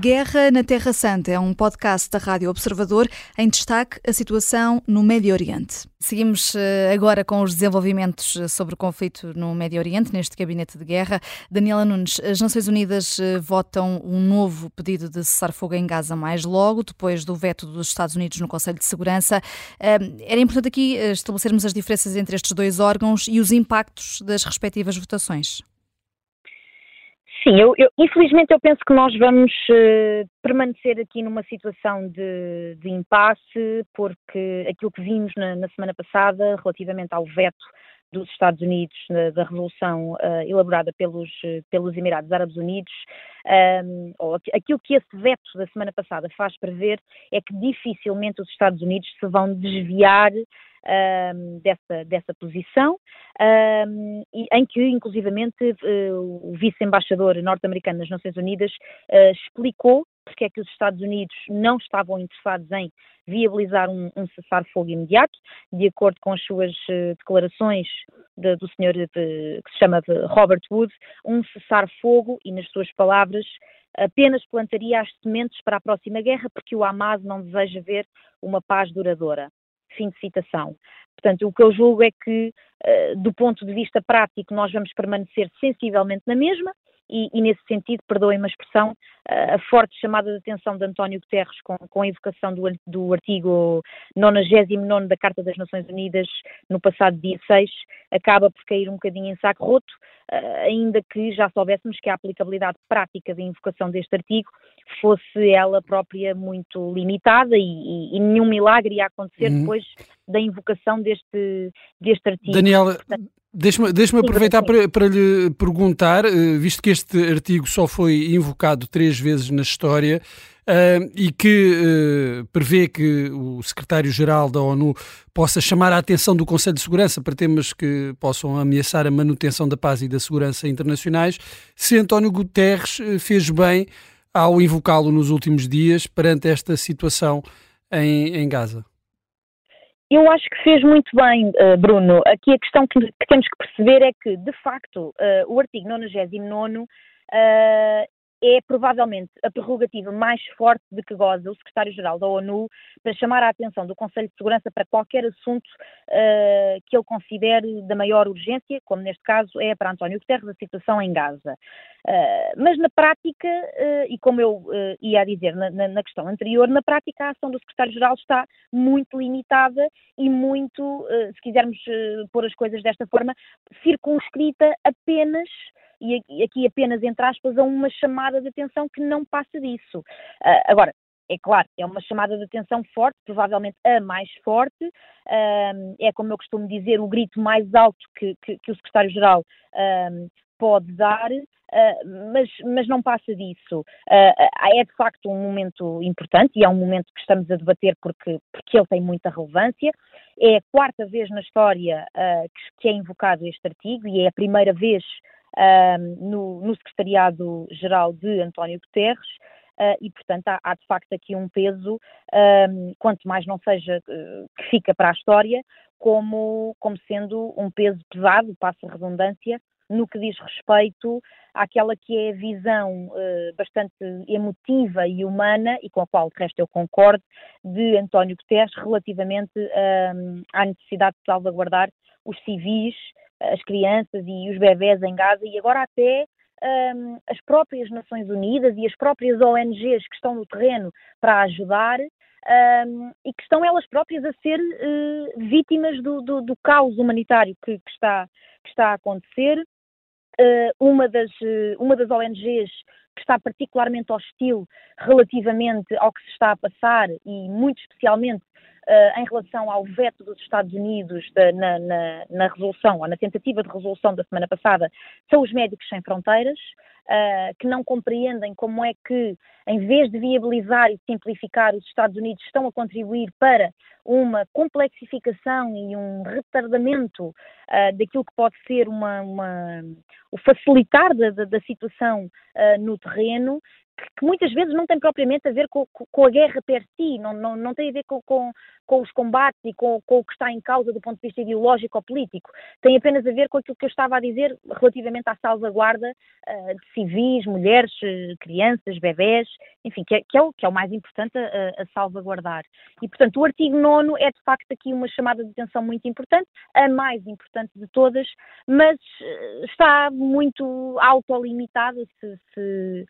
Guerra na Terra Santa é um podcast da Rádio Observador em destaque a situação no Médio Oriente. Seguimos eh, agora com os desenvolvimentos eh, sobre o conflito no Médio Oriente, neste gabinete de guerra. Daniela Nunes, as Nações Unidas eh, votam um novo pedido de cessar-fogo em Gaza mais logo, depois do veto dos Estados Unidos no Conselho de Segurança. Era importante aqui estabelecermos as diferenças entre estes dois órgãos e os impactos das respectivas votações. Sim, eu, eu, infelizmente eu penso que nós vamos uh, permanecer aqui numa situação de, de, impasse, porque aquilo que vimos na, na, semana passada relativamente ao veto dos Estados Unidos na, da resolução uh, elaborada pelos, pelos Emirados Árabes Unidos, um, ehm, ou aquilo que esse veto da semana passada faz prever é que dificilmente os Estados Unidos se vão desviar um, dessa, dessa posição, um, em que, inclusivamente, uh, o vice-embaixador norte-americano nas Nações Unidas uh, explicou porque é que os Estados Unidos não estavam interessados em viabilizar um, um cessar-fogo imediato, de acordo com as suas uh, declarações de, do senhor de, que se chama Robert Wood, um cessar-fogo, e nas suas palavras, apenas plantaria as sementes para a próxima guerra, porque o Hamas não deseja ver uma paz duradoura. Fim de citação. Portanto, o que eu julgo é que, uh, do ponto de vista prático, nós vamos permanecer sensivelmente na mesma, e, e, nesse sentido, perdoem-me a expressão, a forte chamada de atenção de António Guterres com, com a invocação do, do artigo 99 da Carta das Nações Unidas no passado dia 6 acaba por cair um bocadinho em saco roto, ainda que já soubéssemos que a aplicabilidade prática da invocação deste artigo fosse ela própria muito limitada e, e, nenhum milagre ia acontecer uhum. depois da invocação deste, deste artigo. Daniela, Deixe-me deixe aproveitar para, para, lhe perguntar, eh, visto que este artigo só foi invocado três vezes na história uh, e que uh, prevê que o secretário-geral da ONU possa chamar a atenção do Conselho de Segurança para temas que possam ameaçar a manutenção da paz e da segurança internacionais, se António Guterres fez bem ao invocá-lo nos últimos dias perante esta situação em, em Gaza? Eu acho que fez muito bem, uh, Bruno. Aqui a questão que, temos que perceber é que, de facto, o artigo 99 uh, é provavelmente a prerrogativa mais forte de que goza o secretário-geral da ONU para chamar a atenção do Conselho de Segurança para qualquer assunto uh, que ele considere da maior urgência, como neste caso é para António Guterres a situação em Gaza. Uh, mas na prática, uh, e como eu ia dizer na, na, na, questão anterior, na prática a ação do secretário-geral está muito limitada e muito, se quisermos pôr as coisas desta forma, circunscrita apenas e aqui apenas entre aspas, a uma chamada de atenção que não passa disso. Uh, agora, é claro, é uma chamada de atenção forte, provavelmente a mais forte, uh, é como eu costumo dizer, o grito mais alto que, que, que o secretário-geral uh, pode dar, mas, mas, não passa disso. É de facto um momento importante e é um momento que estamos a debater porque, porque ele tem muita relevância. É a quarta vez na história que, é invocado este artigo e é a primeira vez no, no Secretariado-Geral de António Guterres, Uh, e, portanto, há, há, de facto aqui um peso, um, quanto mais não seja uh, que fica para a história, como, como sendo um peso pesado, passa a redundância, no que diz respeito àquela que é a visão uh, bastante emotiva e humana, e com a qual, de resto, eu concordo, de António Guterres relativamente à necessidade de salvaguardar os civis as crianças e os bebés em Gaza e agora até um, as próprias Nações Unidas e as próprias ONGs que estão no terreno para ajudar um, e que estão elas próprias a ser uh, vítimas do, do, do, caos humanitário que, que, está, que está a acontecer. Uh, uma, das, uh, uma das ONGs que está particularmente hostil relativamente ao que se está a passar e muito especialmente em relação ao veto dos Estados Unidos de, na, na, na, resolução, ou na tentativa de resolução da semana passada, são os Médicos Sem Fronteiras, uh, que não compreendem como é que, em vez de viabilizar e simplificar, os Estados Unidos estão a contribuir para uma complexificação e um retardamento uh, daquilo que pode ser uma, uma o facilitar da, da, da situação uh, no terreno que muitas vezes não tem propriamente a ver com, com a guerra per si, não, não, não tem a ver com, com, com os combates e com, o que está em causa do ponto de vista ideológico ou político. Tem apenas a ver com aquilo que eu estava a dizer relativamente à salvaguarda uh, de civis, mulheres, crianças, bebés, enfim, que é, que é, o, que é o mais importante a, a, salvaguardar. E, portanto, o artigo 9 é de facto aqui uma chamada de atenção muito importante, a mais importante de todas, mas está muito autolimitada, se, se,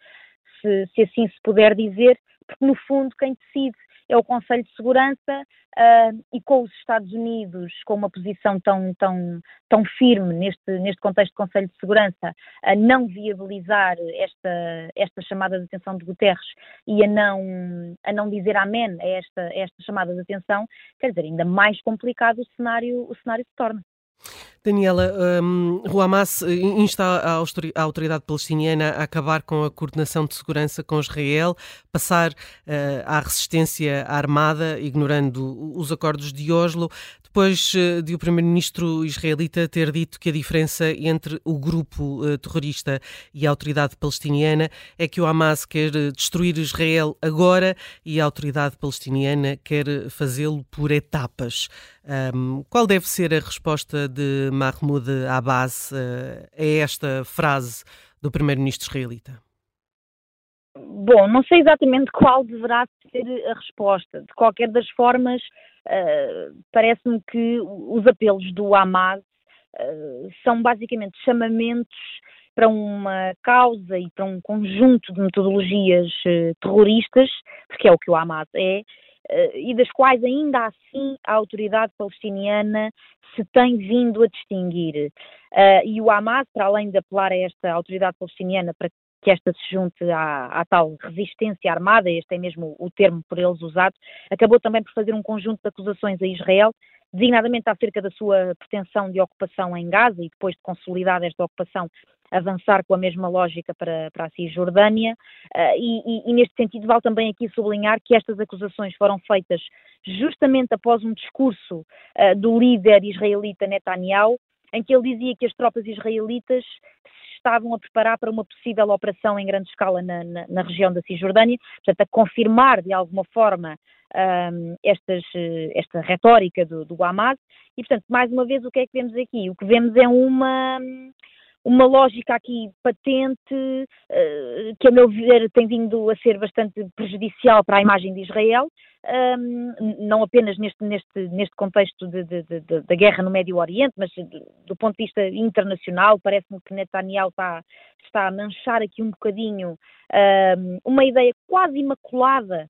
se, se assim se puder dizer, porque no fundo quem decide é o Conselho de Segurança uh, e com os Estados Unidos com uma posição tão, tão, tão firme neste, neste contexto de Conselho de Segurança a não viabilizar esta, esta chamada de atenção de Guterres e a não, a não dizer amém a esta, a esta chamada de atenção, quer dizer, ainda mais complicado o cenário, o cenário se torna. Daniela, um, o Hamas insta a autoridade palestiniana a acabar com a coordenação de segurança com Israel, passar uh, à resistência armada, ignorando os acordos de Oslo depois eh, de o primeiro-ministro israelita ter dito que a diferença entre o grupo uh, terrorista e a autoridade palestiniana é que o Hamas quer eh, destruir Israel agora e a autoridade palestiniana quer fazê-lo por etapas. Um, qual deve ser a resposta de Mahmoud Abbas uh, a esta frase do primeiro-ministro israelita? Bom, não sei exatamente qual deverá ser a resposta. De qualquer das formas, uh, parece-me que os apelos do Hamas uh, são basicamente chamamentos para uma causa e para um conjunto de metodologias uh, terroristas, porque é o que o Hamas é, e das quais ainda assim a autoridade palestiniana se tem vindo a distinguir. e o Hamas, para além de apelar a esta autoridade palestiniana para que esta se junte à, à, tal resistência armada, este é mesmo o termo por eles usado, acabou também por fazer um conjunto de acusações a Israel, designadamente acerca da sua pretensão de ocupação em Gaza e depois de consolidar esta ocupação avançar com a mesma lógica para, para a Cisjordânia. Uh, e, e, e, neste sentido vale também aqui sublinhar que estas acusações foram feitas justamente após um discurso uh, do líder israelita Netanyahu em que ele dizia que as tropas israelitas estavam a preparar para uma possível operação em grande escala na, na, na região da Cisjordânia, portanto, a confirmar de alguma forma um, estas, esta retórica do, do Hamas. E, portanto, mais uma vez, o que é que vemos aqui? O que vemos é uma uma lógica aqui patente, uh, que a meu ver tem vindo a ser bastante prejudicial para a imagem de Israel, um, não apenas neste, neste, neste contexto da guerra no Médio Oriente, mas do ponto de vista internacional, parece-me que Netanyahu está, está a manchar aqui um bocadinho um, uma ideia quase imaculada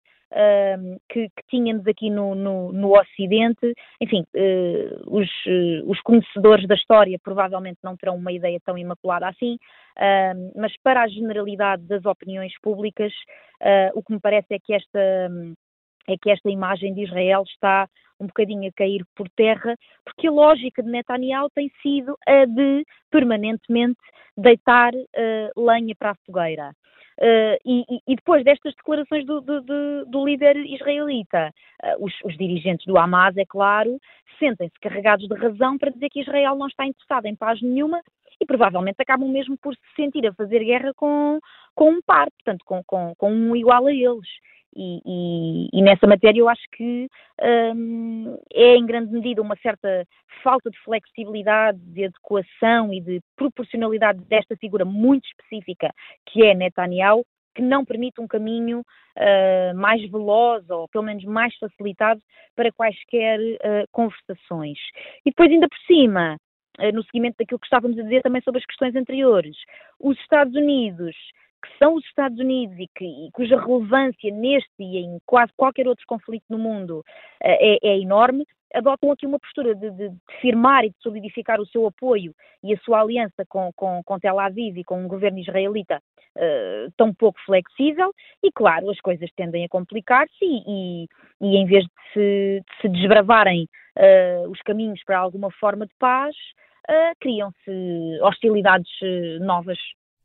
que, que, tínhamos aqui no, no, no Ocidente. Enfim, uh, os, uh, os, conhecedores da história provavelmente não terão uma ideia tão imaculada assim, uh, mas para a generalidade das opiniões públicas, ah, o que me parece é que esta. é que esta imagem de Israel está um bocadinho a cair por terra, porque a lógica de Netanyahu tem sido a de permanentemente deitar uh, lenha para a fogueira. Uh, e, e, depois destas declarações do, do, do, do líder israelita, uh, os, os, dirigentes do Hamas, é claro, sentem-se carregados de razão para dizer que Israel não está interessado em paz nenhuma e provavelmente acabam mesmo por se sentir a fazer guerra com, com um par, portanto, com, com, com um igual a eles. E, e, e, nessa matéria eu acho que um, é em grande medida uma certa falta de flexibilidade, de adequação e de proporcionalidade desta figura muito específica que é Netanyahu, que não permite um caminho uh, mais veloz ou pelo menos mais facilitado para quaisquer uh, conversações. E depois, ainda por cima, uh, no seguimento daquilo que estávamos a dizer também sobre as questões anteriores, os Estados Unidos que são os Estados Unidos e, que, e cuja relevância neste e em quase qualquer outro conflito no mundo uh, é, é, enorme, adotam aqui uma postura de, de, de, firmar e de solidificar o seu apoio e a sua aliança com, com, com Tel Aviv e com o governo israelita uh, tão pouco flexível. E, claro, as coisas tendem a complicar-se e, e, e, em vez de se, de se desbravarem uh, os caminhos para alguma forma de paz, uh, criam-se hostilidades novas